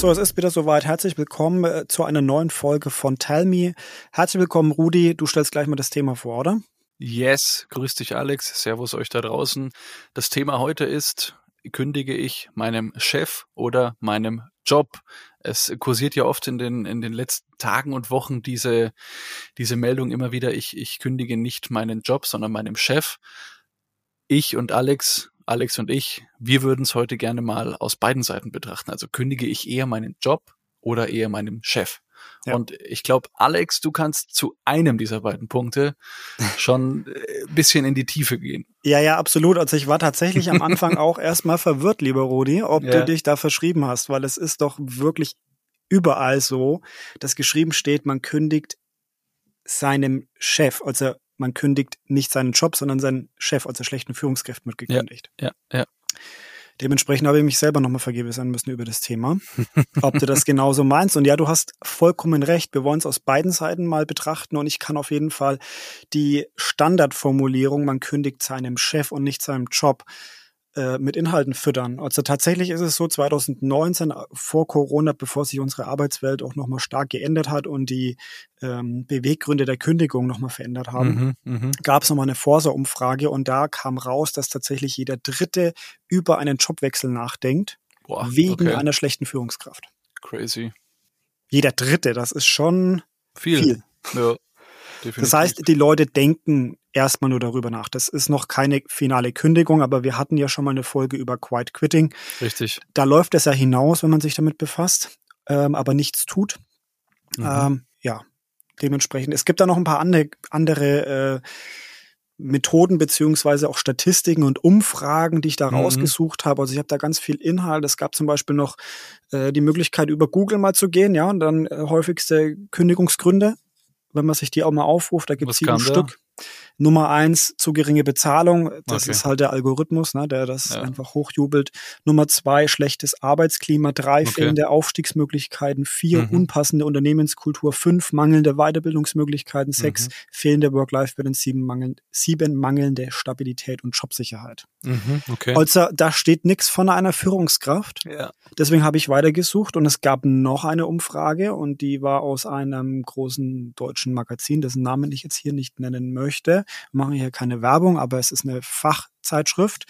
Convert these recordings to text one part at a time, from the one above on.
So, es ist wieder soweit. Herzlich willkommen äh, zu einer neuen Folge von Tell Me. Herzlich willkommen, Rudi. Du stellst gleich mal das Thema vor, oder? Yes, grüß dich Alex, servus euch da draußen. Das Thema heute ist, kündige ich meinem Chef oder meinem Job? Es kursiert ja oft in den, in den letzten Tagen und Wochen diese, diese Meldung immer wieder, ich, ich kündige nicht meinen Job, sondern meinem Chef. Ich und Alex, Alex und ich, wir würden es heute gerne mal aus beiden Seiten betrachten. Also kündige ich eher meinen Job oder eher meinem Chef? Ja. Und ich glaube, Alex, du kannst zu einem dieser beiden Punkte schon ein äh, bisschen in die Tiefe gehen. Ja, ja, absolut. Also ich war tatsächlich am Anfang auch erstmal verwirrt, lieber Rudi, ob ja. du dich da verschrieben hast, weil es ist doch wirklich überall so, dass geschrieben steht, man kündigt seinem Chef, also man kündigt nicht seinen Job, sondern seinen Chef, also schlechten Führungskräften wird gekündigt. Ja, ja. ja. Dementsprechend habe ich mich selber nochmal vergeben sein müssen über das Thema, ob du das genauso meinst. Und ja, du hast vollkommen recht. Wir wollen es aus beiden Seiten mal betrachten. Und ich kann auf jeden Fall die Standardformulierung, man kündigt seinem Chef und nicht seinem Job, äh, mit Inhalten füttern. Also tatsächlich ist es so 2019 vor Corona, bevor sich unsere Arbeitswelt auch nochmal stark geändert hat und die ähm, Beweggründe der Kündigung nochmal verändert haben, mhm, gab es nochmal eine Forsa-Umfrage und da kam raus, dass tatsächlich jeder Dritte über einen Jobwechsel nachdenkt, Boah, wegen okay. einer schlechten Führungskraft. Crazy. Jeder Dritte, das ist schon viel. viel. Ja. Das heißt, die Leute denken erstmal nur darüber nach. Das ist noch keine finale Kündigung, aber wir hatten ja schon mal eine Folge über Quiet Quitting. Richtig. Da läuft es ja hinaus, wenn man sich damit befasst, ähm, aber nichts tut. Mhm. Ähm, ja, dementsprechend. Es gibt da noch ein paar andere, andere äh, Methoden beziehungsweise auch Statistiken und Umfragen, die ich da mhm. rausgesucht habe. Also ich habe da ganz viel Inhalt. Es gab zum Beispiel noch äh, die Möglichkeit, über Google mal zu gehen, ja, und dann äh, häufigste Kündigungsgründe wenn man sich die auch mal aufruft, da gibt es sieben Stück. Nummer eins, zu geringe Bezahlung. Das okay. ist halt der Algorithmus, ne, der das ja. einfach hochjubelt. Nummer zwei, schlechtes Arbeitsklima. Drei, okay. fehlende Aufstiegsmöglichkeiten. Vier, mhm. unpassende Unternehmenskultur. Fünf, mangelnde Weiterbildungsmöglichkeiten. Sechs, mhm. fehlende Work-Life-Balance. Sieben, mangel sieben, mangelnde Stabilität und Jobsicherheit. Mhm. Okay. Also da steht nichts von einer Führungskraft. Ja. Deswegen habe ich weitergesucht und es gab noch eine Umfrage und die war aus einem großen deutschen Magazin, dessen Namen ich jetzt hier nicht nennen möchte. Wir machen hier keine Werbung, aber es ist eine Fachzeitschrift.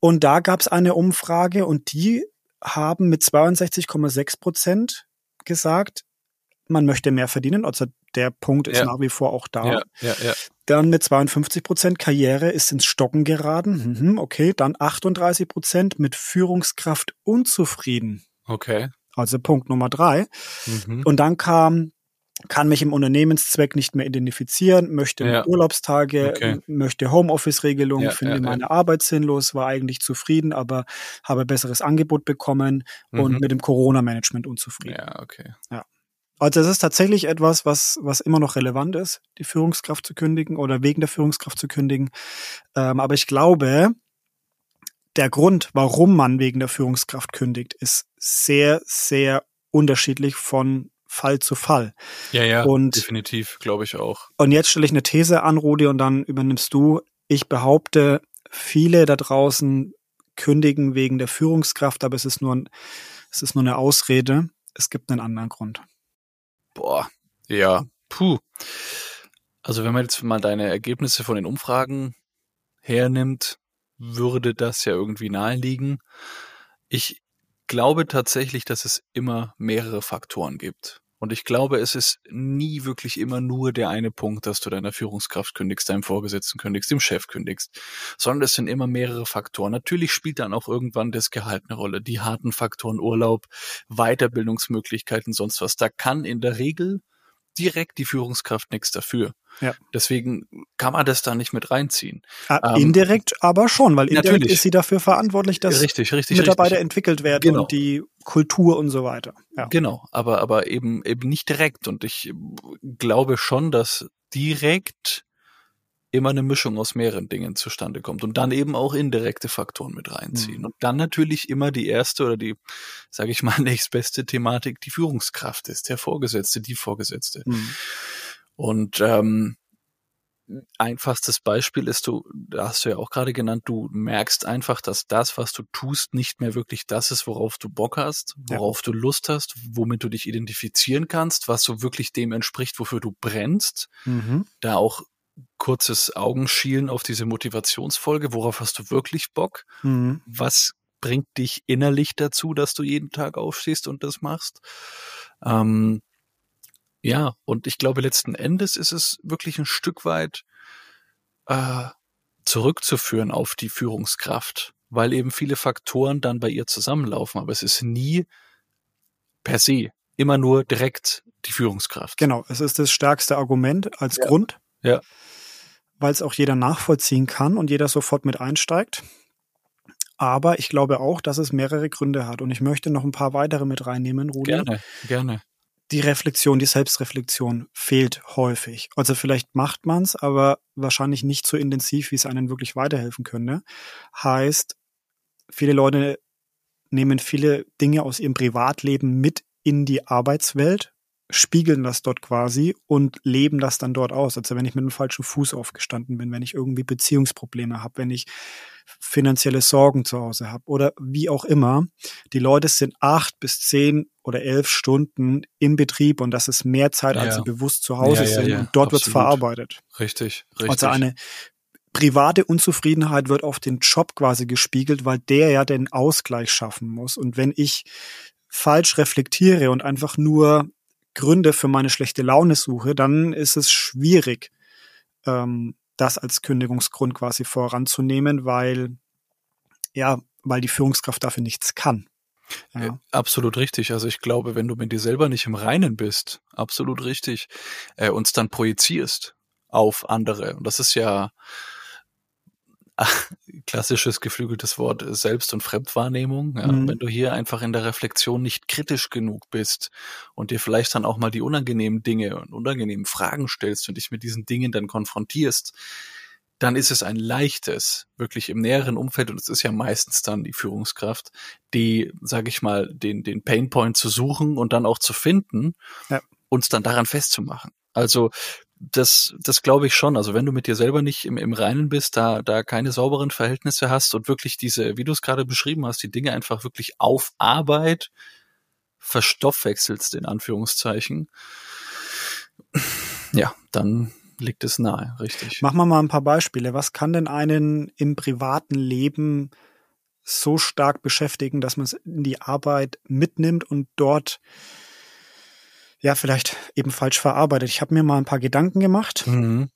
Und da gab es eine Umfrage und die haben mit 62,6 Prozent gesagt, man möchte mehr verdienen. Also der Punkt ist ja. nach wie vor auch da. Ja, ja, ja. Dann mit 52 Prozent Karriere ist ins Stocken geraten. Mhm, okay, dann 38 Prozent mit Führungskraft unzufrieden. Okay. Also Punkt Nummer drei. Mhm. Und dann kam kann mich im Unternehmenszweck nicht mehr identifizieren, möchte ja. Urlaubstage, okay. möchte Homeoffice-Regelung, ja, finde ja, meine Arbeit sinnlos, war eigentlich zufrieden, aber habe besseres Angebot bekommen mhm. und mit dem Corona-Management unzufrieden. Ja, okay. Ja. Also es ist tatsächlich etwas, was, was immer noch relevant ist, die Führungskraft zu kündigen oder wegen der Führungskraft zu kündigen. Ähm, aber ich glaube, der Grund, warum man wegen der Führungskraft kündigt, ist sehr, sehr unterschiedlich von Fall zu Fall. Ja, ja, und, definitiv, glaube ich auch. Und jetzt stelle ich eine These an, Rudi, und dann übernimmst du. Ich behaupte, viele da draußen kündigen wegen der Führungskraft, aber es ist nur, ein, es ist nur eine Ausrede. Es gibt einen anderen Grund. Boah, ja, puh. Also wenn man jetzt mal deine Ergebnisse von den Umfragen hernimmt, würde das ja irgendwie naheliegen. Ich glaube tatsächlich, dass es immer mehrere Faktoren gibt. Und ich glaube, es ist nie wirklich immer nur der eine Punkt, dass du deiner Führungskraft kündigst, deinem Vorgesetzten kündigst, dem Chef kündigst, sondern es sind immer mehrere Faktoren. Natürlich spielt dann auch irgendwann das Gehalt eine Rolle, die harten Faktoren Urlaub, Weiterbildungsmöglichkeiten, sonst was. Da kann in der Regel direkt die Führungskraft nichts dafür. Ja. Deswegen kann man das da nicht mit reinziehen. Ah, ähm, indirekt aber schon, weil indirekt natürlich. ist sie dafür verantwortlich, dass richtig, richtig, Mitarbeiter richtig. entwickelt werden genau. und die Kultur und so weiter. Ja. Genau, aber, aber eben, eben nicht direkt. Und ich glaube schon, dass direkt immer eine Mischung aus mehreren Dingen zustande kommt und dann eben auch indirekte Faktoren mit reinziehen. Mhm. Und dann natürlich immer die erste oder die, sage ich mal, nächstbeste Thematik, die Führungskraft ist, der Vorgesetzte, die Vorgesetzte. Mhm. Und ähm, einfachstes Beispiel ist, du, da hast du ja auch gerade genannt, du merkst einfach, dass das, was du tust, nicht mehr wirklich das ist, worauf du Bock hast, worauf ja. du Lust hast, womit du dich identifizieren kannst, was so wirklich dem entspricht, wofür du brennst. Mhm. Da auch kurzes Augenschielen auf diese Motivationsfolge, worauf hast du wirklich Bock? Mhm. Was bringt dich innerlich dazu, dass du jeden Tag aufstehst und das machst? Ähm, ja, und ich glaube, letzten Endes ist es wirklich ein Stück weit äh, zurückzuführen auf die Führungskraft, weil eben viele Faktoren dann bei ihr zusammenlaufen. Aber es ist nie per se immer nur direkt die Führungskraft. Genau, es ist das stärkste Argument als ja. Grund. Ja. Weil es auch jeder nachvollziehen kann und jeder sofort mit einsteigt. Aber ich glaube auch, dass es mehrere Gründe hat. Und ich möchte noch ein paar weitere mit reinnehmen, Rudi. Gerne, gerne die Reflexion, die Selbstreflexion fehlt häufig. Also vielleicht macht man es, aber wahrscheinlich nicht so intensiv, wie es einen wirklich weiterhelfen könnte. Heißt, viele Leute nehmen viele Dinge aus ihrem Privatleben mit in die Arbeitswelt spiegeln das dort quasi und leben das dann dort aus. Also wenn ich mit dem falschen Fuß aufgestanden bin, wenn ich irgendwie Beziehungsprobleme habe, wenn ich finanzielle Sorgen zu Hause habe oder wie auch immer. Die Leute sind acht bis zehn oder elf Stunden im Betrieb und das ist mehr Zeit, ja. als sie bewusst zu Hause ja, ja, sind und dort wird es verarbeitet. Richtig, richtig. Also eine private Unzufriedenheit wird auf den Job quasi gespiegelt, weil der ja den Ausgleich schaffen muss. Und wenn ich falsch reflektiere und einfach nur Gründe für meine schlechte Laune suche, dann ist es schwierig, ähm, das als Kündigungsgrund quasi voranzunehmen, weil ja, weil die Führungskraft dafür nichts kann. Ja. Äh, absolut richtig. Also ich glaube, wenn du mit dir selber nicht im Reinen bist, absolut richtig, äh, uns dann projizierst auf andere. Und das ist ja klassisches geflügeltes Wort Selbst- und Fremdwahrnehmung. Ja, mhm. Wenn du hier einfach in der Reflexion nicht kritisch genug bist und dir vielleicht dann auch mal die unangenehmen Dinge und unangenehmen Fragen stellst und dich mit diesen Dingen dann konfrontierst, dann ist es ein leichtes, wirklich im näheren Umfeld, und es ist ja meistens dann die Führungskraft, die, sage ich mal, den, den Painpoint zu suchen und dann auch zu finden, ja. uns dann daran festzumachen. Also das, das glaube ich schon. Also wenn du mit dir selber nicht im, im Reinen bist, da, da keine sauberen Verhältnisse hast und wirklich diese, wie du es gerade beschrieben hast, die Dinge einfach wirklich auf Arbeit verstoffwechselst, in Anführungszeichen, ja, dann liegt es nahe, richtig. Machen wir mal ein paar Beispiele. Was kann denn einen im privaten Leben so stark beschäftigen, dass man es in die Arbeit mitnimmt und dort ja, vielleicht eben falsch verarbeitet. Ich habe mir mal ein paar Gedanken gemacht. Mhm.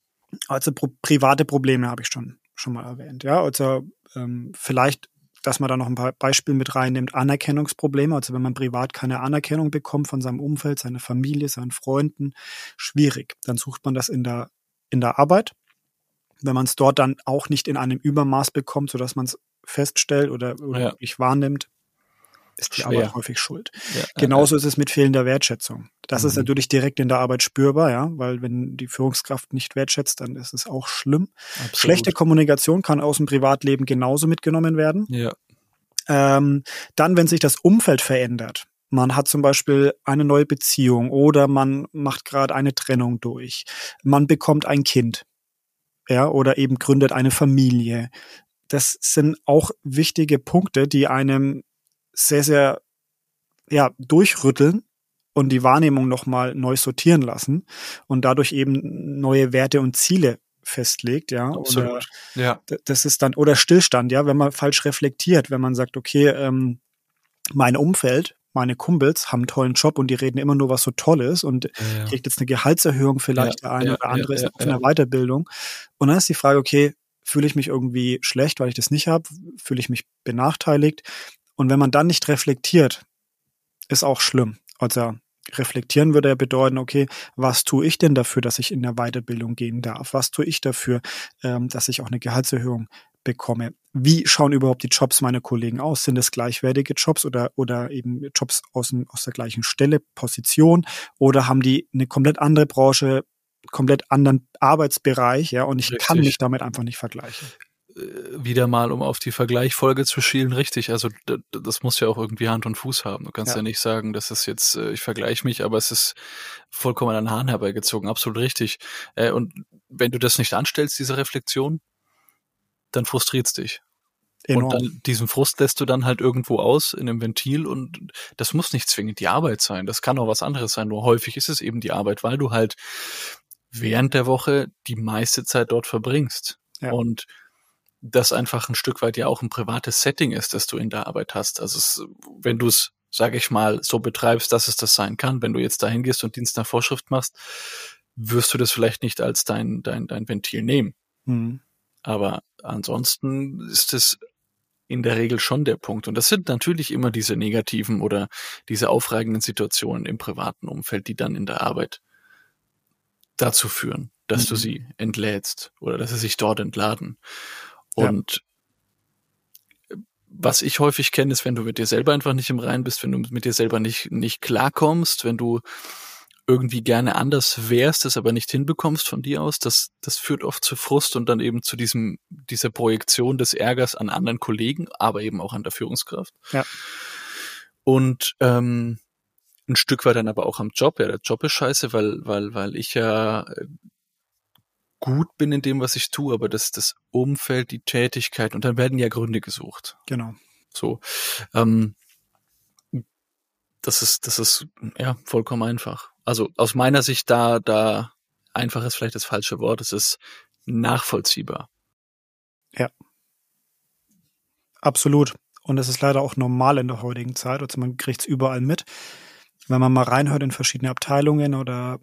Also pro private Probleme habe ich schon, schon mal erwähnt. Ja, also ähm, vielleicht, dass man da noch ein paar Beispiele mit reinnimmt. Anerkennungsprobleme, also wenn man privat keine Anerkennung bekommt von seinem Umfeld, seiner Familie, seinen Freunden, schwierig. Dann sucht man das in der, in der Arbeit. Wenn man es dort dann auch nicht in einem Übermaß bekommt, sodass man es feststellt oder, oder ja. wirklich wahrnimmt, ist die Schwer. Arbeit häufig schuld. Ja, Genauso äh, ist es mit fehlender Wertschätzung. Das mhm. ist natürlich direkt in der Arbeit spürbar, ja, weil wenn die Führungskraft nicht wertschätzt, dann ist es auch schlimm. Absolut. Schlechte Kommunikation kann aus dem Privatleben genauso mitgenommen werden. Ja. Ähm, dann, wenn sich das Umfeld verändert, man hat zum Beispiel eine neue Beziehung oder man macht gerade eine Trennung durch, man bekommt ein Kind, ja, oder eben gründet eine Familie. Das sind auch wichtige Punkte, die einem sehr, sehr ja, durchrütteln und die Wahrnehmung nochmal neu sortieren lassen und dadurch eben neue Werte und Ziele festlegt, ja. Absolut. Oder ja. Das ist dann, oder Stillstand, ja, wenn man falsch reflektiert, wenn man sagt, okay, ähm, mein Umfeld, meine Kumpels haben einen tollen Job und die reden immer nur, was so toll ist und ja, kriegt jetzt eine Gehaltserhöhung vielleicht ja, der eine ja, oder andere ist auf einer Weiterbildung. Und dann ist die Frage, okay, fühle ich mich irgendwie schlecht, weil ich das nicht habe? Fühle ich mich benachteiligt? Und wenn man dann nicht reflektiert, ist auch schlimm. Also reflektieren würde ja bedeuten, okay, was tue ich denn dafür, dass ich in der Weiterbildung gehen darf? Was tue ich dafür, ähm, dass ich auch eine Gehaltserhöhung bekomme? Wie schauen überhaupt die Jobs meiner Kollegen aus? Sind es gleichwertige Jobs oder, oder eben Jobs aus, aus der gleichen Stelle, Position? Oder haben die eine komplett andere Branche, komplett anderen Arbeitsbereich, ja, und ich Richtig. kann mich damit einfach nicht vergleichen. Äh, wieder mal, um auf die Vergleichfolge zu schielen, richtig. Also das muss ja auch irgendwie Hand und Fuß haben. Du kannst ja, ja nicht sagen, das ist jetzt, äh, ich vergleiche mich, aber es ist vollkommen an den Haaren herbeigezogen. Absolut richtig. Äh, und wenn du das nicht anstellst, diese Reflexion, dann frustriert's dich. Enorm. Und dann diesen Frust lässt du dann halt irgendwo aus in einem Ventil und das muss nicht zwingend die Arbeit sein. Das kann auch was anderes sein. Nur häufig ist es eben die Arbeit, weil du halt während der Woche die meiste Zeit dort verbringst. Ja. Und das einfach ein Stück weit ja auch ein privates Setting ist, das du in der Arbeit hast. Also es, wenn du es, sage ich mal, so betreibst, dass es das sein kann, wenn du jetzt dahin gehst und Dienst nach Vorschrift machst, wirst du das vielleicht nicht als dein, dein, dein Ventil nehmen. Mhm. Aber ansonsten ist es in der Regel schon der Punkt. Und das sind natürlich immer diese negativen oder diese aufreigenden Situationen im privaten Umfeld, die dann in der Arbeit dazu führen, dass Mhm. du sie entlädst oder dass sie sich dort entladen. Ja. Und was ich häufig kenne, ist, wenn du mit dir selber einfach nicht im Reinen bist, wenn du mit dir selber nicht, nicht klarkommst, wenn du irgendwie gerne anders wärst, es aber nicht hinbekommst von dir aus, das, das führt oft zu Frust und dann eben zu diesem, dieser Projektion des Ärgers an anderen Kollegen, aber eben auch an der Führungskraft. Ja. Und ähm, ein Stück weit dann aber auch am Job. Ja, der Job ist scheiße, weil, weil, weil ich ja äh, gut bin in dem, was ich tue, aber das, das Umfeld, die Tätigkeit und dann werden ja Gründe gesucht. Genau. So. Ähm, das ist, das ist ja vollkommen einfach. Also aus meiner Sicht da, da einfach ist vielleicht das falsche Wort. Es ist nachvollziehbar. Absolut. Und es ist leider auch normal in der heutigen Zeit. Also man kriegt's überall mit. Wenn man mal reinhört in verschiedene Abteilungen oder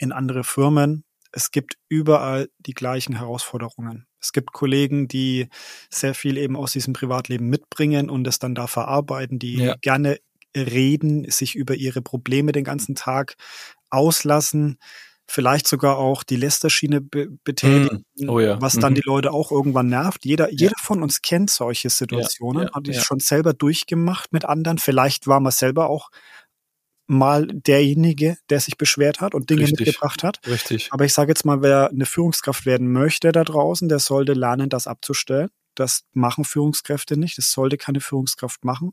in andere Firmen, es gibt überall die gleichen Herausforderungen. Es gibt Kollegen, die sehr viel eben aus diesem Privatleben mitbringen und es dann da verarbeiten, die Ja. gerne reden, sich über ihre Probleme den ganzen Tag auslassen, vielleicht sogar auch die Lästerschiene be betätigen, Oh ja. was dann Mhm. die Leute auch irgendwann nervt. Jeder, jeder von uns kennt solche Situationen, ja, hat ja. schon selber durchgemacht mit anderen. Vielleicht war man selber auch mal derjenige, der sich beschwert hat und Dinge Richtig. mitgebracht hat. Richtig. Aber ich sage jetzt mal, wer eine Führungskraft werden möchte da draußen, der sollte lernen, das abzustellen. Das machen Führungskräfte nicht. Das sollte keine Führungskraft machen.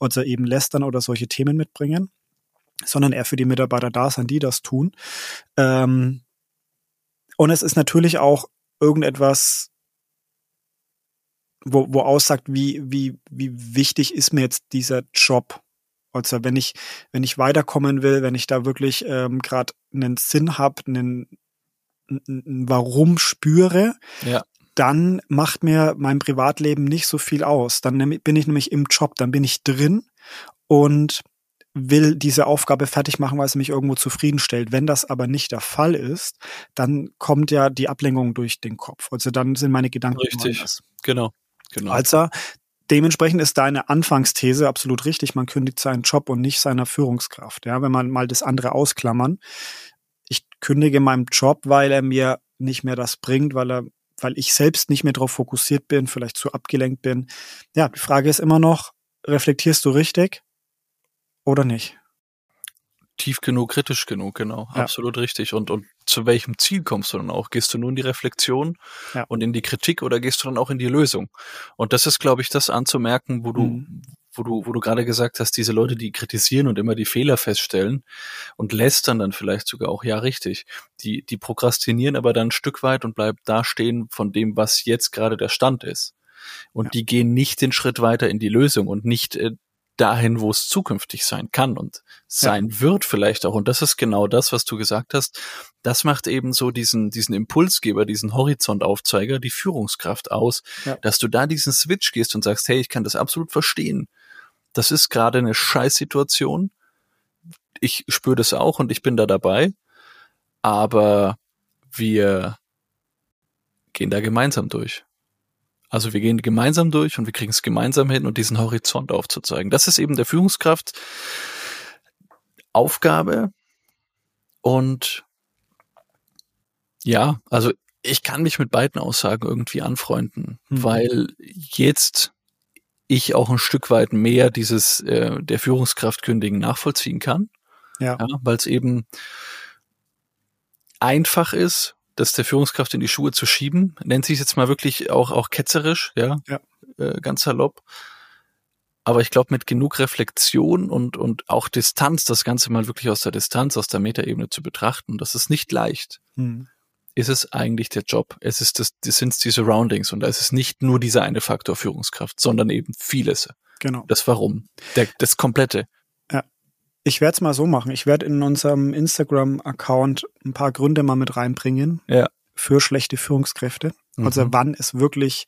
Oder eben lästern oder solche Themen mitbringen. Sondern eher für die Mitarbeiter da sein, die das tun. Ähm, und es ist natürlich auch irgendetwas, wo, wo aussagt, wie, wie, wie wichtig ist mir jetzt dieser Job. Also wenn ich, wenn ich weiterkommen will, wenn ich da wirklich ähm, gerade einen Sinn habe, einen, ein, ein Warum spüre, Ja. dann macht mir mein Privatleben nicht so viel aus. Dann bin ich nämlich im Job, dann bin ich drin und will diese Aufgabe fertig machen, weil sie mich irgendwo zufriedenstellt. Wenn das aber nicht der Fall ist, dann kommt ja die Ablenkung durch den Kopf. Also dann sind meine Gedanken Richtig. Genau. Genau. Also dementsprechend ist deine Anfangsthese absolut richtig. Man kündigt seinen Job und nicht seiner Führungskraft. Ja, wenn man mal das andere ausklammern. Ich kündige meinem Job, weil er mir nicht mehr das bringt, weil er, weil ich selbst nicht mehr darauf fokussiert bin, vielleicht zu abgelenkt bin. Ja, die Frage ist immer noch, reflektierst du richtig oder nicht? tief genug, kritisch genug, genau. Ja. Absolut richtig. Und, und zu welchem Ziel kommst du dann auch? Gehst du nur in die Reflexion Ja. und in die Kritik oder gehst du dann auch in die Lösung? Und das ist, glaube ich, das anzumerken, wo du, Mhm. wo du, wo du gerade gesagt hast, diese Leute, die kritisieren und immer die Fehler feststellen und lästern dann vielleicht sogar auch, ja, richtig. Die, die prokrastinieren aber dann ein Stück weit und bleiben da stehen von dem, was jetzt gerade der Stand ist. Und Ja. die gehen nicht den Schritt weiter in die Lösung und nicht äh, dahin, wo es zukünftig sein kann und sein wird vielleicht auch. Und das ist genau das, was du gesagt hast. Das macht eben so diesen, diesen Impulsgeber, diesen Horizontaufzeiger, die Führungskraft aus, Ja. dass du da diesen Switch gehst und sagst, hey, ich kann das absolut verstehen. Das ist gerade eine Scheißsituation. Ich spüre das auch und ich bin da dabei. Aber wir gehen da gemeinsam durch. Also wir gehen gemeinsam durch und wir kriegen es gemeinsam hin und diesen Horizont aufzuzeigen. Das ist eben der Führungskraft Aufgabe und ja, also ich kann mich mit beiden Aussagen irgendwie anfreunden, Mhm. weil jetzt ich auch ein Stück weit mehr dieses äh, der Führungskraft kündigen nachvollziehen kann, Ja. ja, weil es eben einfach ist, das der Führungskraft in die Schuhe zu schieben, nennt sich jetzt mal wirklich auch auch ketzerisch, ja, Ja. Äh, ganz salopp. Aber ich glaube, mit genug Reflexion und, und auch Distanz, das Ganze mal wirklich aus der Distanz, aus der Metaebene zu betrachten, das ist nicht leicht. Hm. ist es eigentlich der Job. Es ist das, das sind die Surroundings und da ist es nicht nur dieser eine Faktor Führungskraft, sondern eben vieles. Genau. Das Warum. Der, das Komplette. Ich werde es mal so machen. Ich werde in unserem Instagram-Account ein paar Gründe mal mit reinbringen Ja. für schlechte Führungskräfte. Also Mhm. wann es wirklich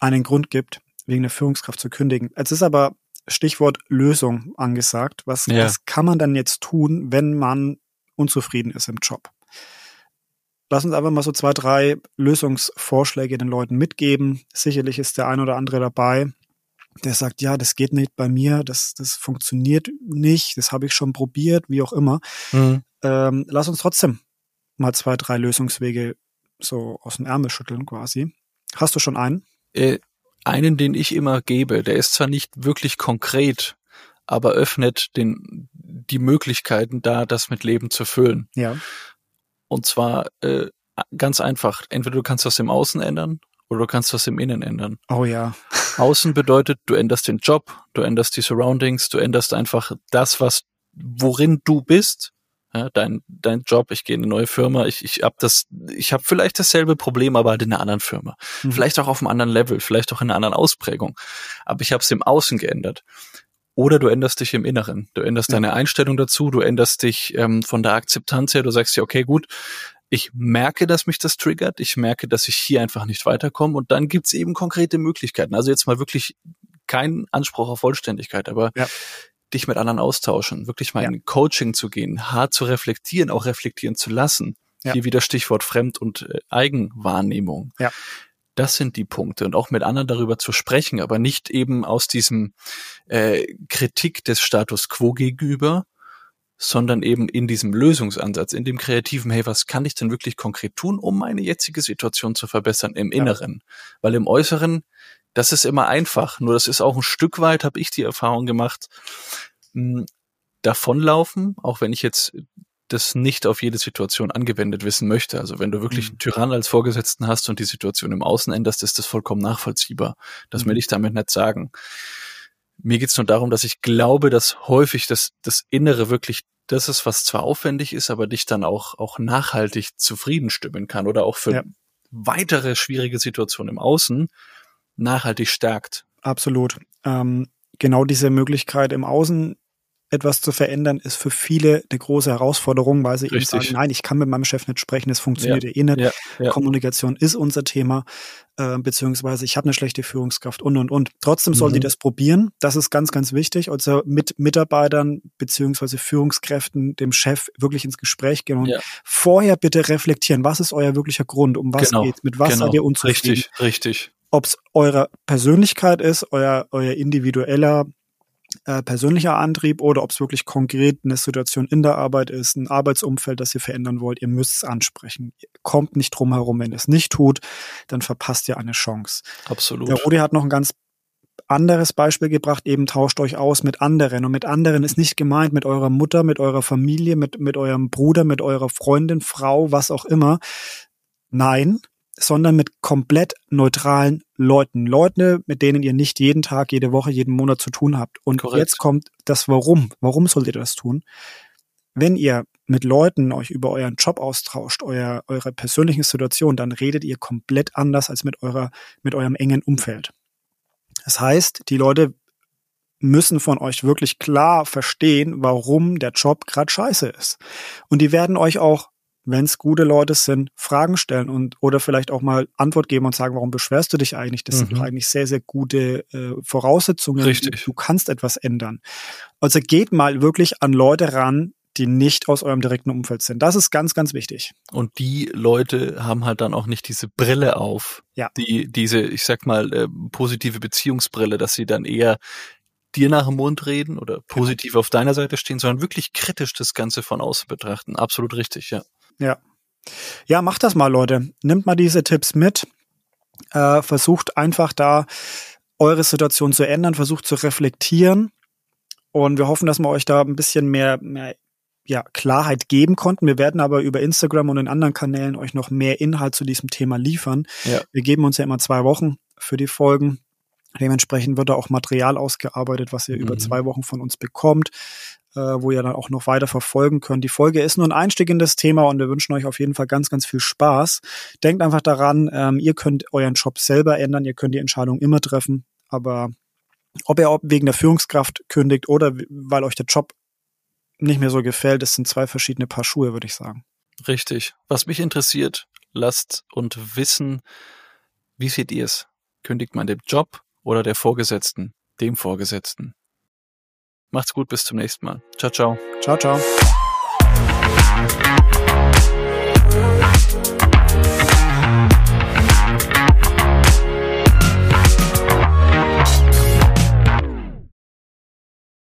einen Grund gibt, wegen der Führungskraft zu kündigen. Es ist aber Stichwort Lösung angesagt. Was, Ja. was kann man dann jetzt tun, wenn man unzufrieden ist im Job? Lass uns einfach mal so zwei, drei Lösungsvorschläge den Leuten mitgeben. Sicherlich ist der ein oder andere dabei, der sagt, ja, das geht nicht bei mir, das, das funktioniert nicht, das habe ich schon probiert, wie auch immer. Mhm. Ähm, lass uns trotzdem mal zwei, drei Lösungswege so aus dem Ärmel schütteln quasi. Hast du schon einen? Äh, einen, den ich immer gebe, der ist zwar nicht wirklich konkret, aber öffnet den, die Möglichkeiten da, das mit Leben zu füllen. Ja. Und zwar äh, ganz einfach. Entweder du kannst was im Außen ändern oder du kannst was im Innen ändern. Oh ja. Außen bedeutet, du änderst den Job, du änderst die Surroundings, du änderst einfach das, was worin du bist. Ja, dein, dein Job, ich gehe in eine neue Firma, ich, ich hab das, ich habe vielleicht dasselbe Problem, aber halt in einer anderen Firma. Mhm. Vielleicht auch auf einem anderen Level, vielleicht auch in einer anderen Ausprägung. Aber ich habe es im Außen geändert. Oder du änderst dich im Inneren. Du änderst Ja. deine Einstellung dazu, du änderst dich ähm, von der Akzeptanz her, du sagst dir, okay, gut, ich merke, dass mich das triggert, ich merke, dass ich hier einfach nicht weiterkomme und dann gibt's eben konkrete Möglichkeiten. Also jetzt mal wirklich kein Anspruch auf Vollständigkeit, aber Ja. dich mit anderen austauschen, wirklich mal Ja. in Coaching zu gehen, hart zu reflektieren, auch reflektieren zu lassen. Ja. Hier wieder Stichwort Fremd- und äh, Eigenwahrnehmung. Ja. Das sind die Punkte und auch mit anderen darüber zu sprechen, aber nicht eben aus diesem äh, Kritik des Status quo gegenüber, sondern eben in diesem Lösungsansatz, in dem kreativen, hey, was kann ich denn wirklich konkret tun, um meine jetzige Situation zu verbessern im Ja. Inneren? Weil im Äußeren, das ist immer einfach, nur das ist auch ein Stück weit, habe ich die Erfahrung gemacht, mh, davonlaufen, auch wenn ich jetzt das nicht auf jede Situation angewendet wissen möchte. Also wenn du wirklich Mhm. einen Tyrann als Vorgesetzten hast und die Situation im Außen änderst, ist das vollkommen nachvollziehbar. Das Mhm. will ich damit nicht sagen. Mir geht's nur darum, dass ich glaube, dass häufig das, das Innere wirklich das ist, was zwar aufwendig ist, aber dich dann auch, auch nachhaltig zufrieden stimmen kann oder auch für Ja. weitere schwierige Situationen im Außen nachhaltig stärkt. Absolut. Ähm, genau diese Möglichkeit im Außen etwas zu verändern, ist für viele eine große Herausforderung, weil sie eben Richtig. sagen, nein, ich kann mit meinem Chef nicht sprechen, das funktioniert ja, eh nicht. Ja, ja. Kommunikation ist unser Thema, äh, beziehungsweise ich habe eine schlechte Führungskraft und und und. Trotzdem soll die Mhm. das probieren. Das ist ganz, ganz wichtig. Also mit Mitarbeitern beziehungsweise Führungskräften, dem Chef wirklich ins Gespräch gehen und vorher bitte reflektieren, was ist euer wirklicher Grund, um was Genau, geht's, mit was genau. seid ihr unzufrieden Richtig, richtig. ob es eure Persönlichkeit ist, euer, euer individueller äh, persönlicher Antrieb oder ob es wirklich konkret eine Situation in der Arbeit ist, ein Arbeitsumfeld, das ihr verändern wollt, ihr müsst es ansprechen. Ihr kommt nicht drum herum. Wenn ihr es nicht tut, dann verpasst ihr eine Chance. Absolut. Der Rudi hat noch ein ganz anderes Beispiel gebracht, eben tauscht euch aus mit anderen. Und mit anderen ist nicht gemeint mit eurer Mutter, mit eurer Familie, mit, mit eurem Bruder, mit eurer Freundin, Frau, was auch immer. Nein, sondern mit komplett neutralen Leuten. Leute, mit denen ihr nicht jeden Tag, jede Woche, jeden Monat zu tun habt. Und Korrekt. jetzt kommt das Warum. Warum solltet ihr das tun? Wenn ihr mit Leuten euch über euren Job austauscht, euer, eure persönlichen Situation, dann redet ihr komplett anders als mit eurer, mit eurem engen Umfeld. Das heißt, die Leute müssen von euch wirklich klar verstehen, warum der Job gerade scheiße ist. Und die werden euch auch, wenn es gute Leute sind, Fragen stellen und oder vielleicht auch mal Antwort geben und sagen, warum beschwerst du dich eigentlich? Das sind Mhm. doch eigentlich sehr, sehr gute äh, Voraussetzungen. Richtig. Du, kannst etwas ändern. Also geht mal wirklich an Leute ran, die nicht aus eurem direkten Umfeld sind. Das ist ganz, ganz wichtig. Und die Leute haben halt dann auch nicht diese Brille auf. Ja. Die, diese, ich sag mal, äh, positive Beziehungsbrille, dass sie dann eher dir nach dem Mund reden oder positiv auf deiner Seite stehen, sondern wirklich kritisch das Ganze von außen betrachten. Absolut richtig, ja. Ja. Ja, macht das mal, Leute. Nimmt mal diese Tipps mit. Äh, versucht einfach da eure Situation zu ändern, versucht zu reflektieren. Und wir hoffen, dass wir euch da ein bisschen mehr, mehr ja, Klarheit geben konnten. Wir werden aber über Instagram und in anderen Kanälen euch noch mehr Inhalt zu diesem Thema liefern. Ja. Wir geben uns ja immer zwei Wochen für die Folgen. Dementsprechend wird da auch Material ausgearbeitet, was ihr mhm. über zwei Wochen von uns bekommt, äh, wo ihr dann auch noch weiter verfolgen könnt. Die Folge ist nur ein Einstieg in das Thema und wir wünschen euch auf jeden Fall ganz, ganz viel Spaß. Denkt einfach daran, ähm, ihr könnt euren Job selber ändern, ihr könnt die Entscheidung immer treffen, aber ob ihr wegen der Führungskraft kündigt oder weil euch der Job nicht mehr so gefällt, das sind zwei verschiedene Paar Schuhe, würde ich sagen. Richtig. Was mich interessiert, lasst und wissen, wie seht ihr es? Kündigt man den Job oder der Vorgesetzten, dem Vorgesetzten? Macht's gut, bis zum nächsten Mal. Ciao, ciao. Ciao, ciao.